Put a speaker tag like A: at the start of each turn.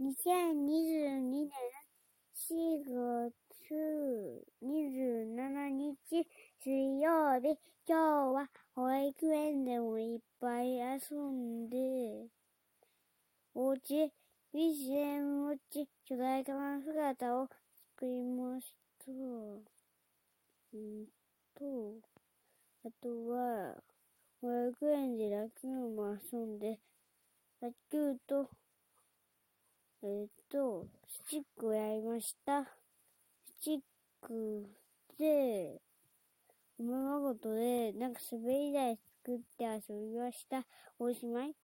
A: 2022年4月27日水曜日、今日は保育園でもいっぱい遊んで、おうち、BGM うち巨大化の姿を作りました。うんと、あとは、保育園で野球も遊んで、野球と、えっ、と、スチックをやりました。スチックで、おままごとで、なんか滑り台作って遊びました。おしまい？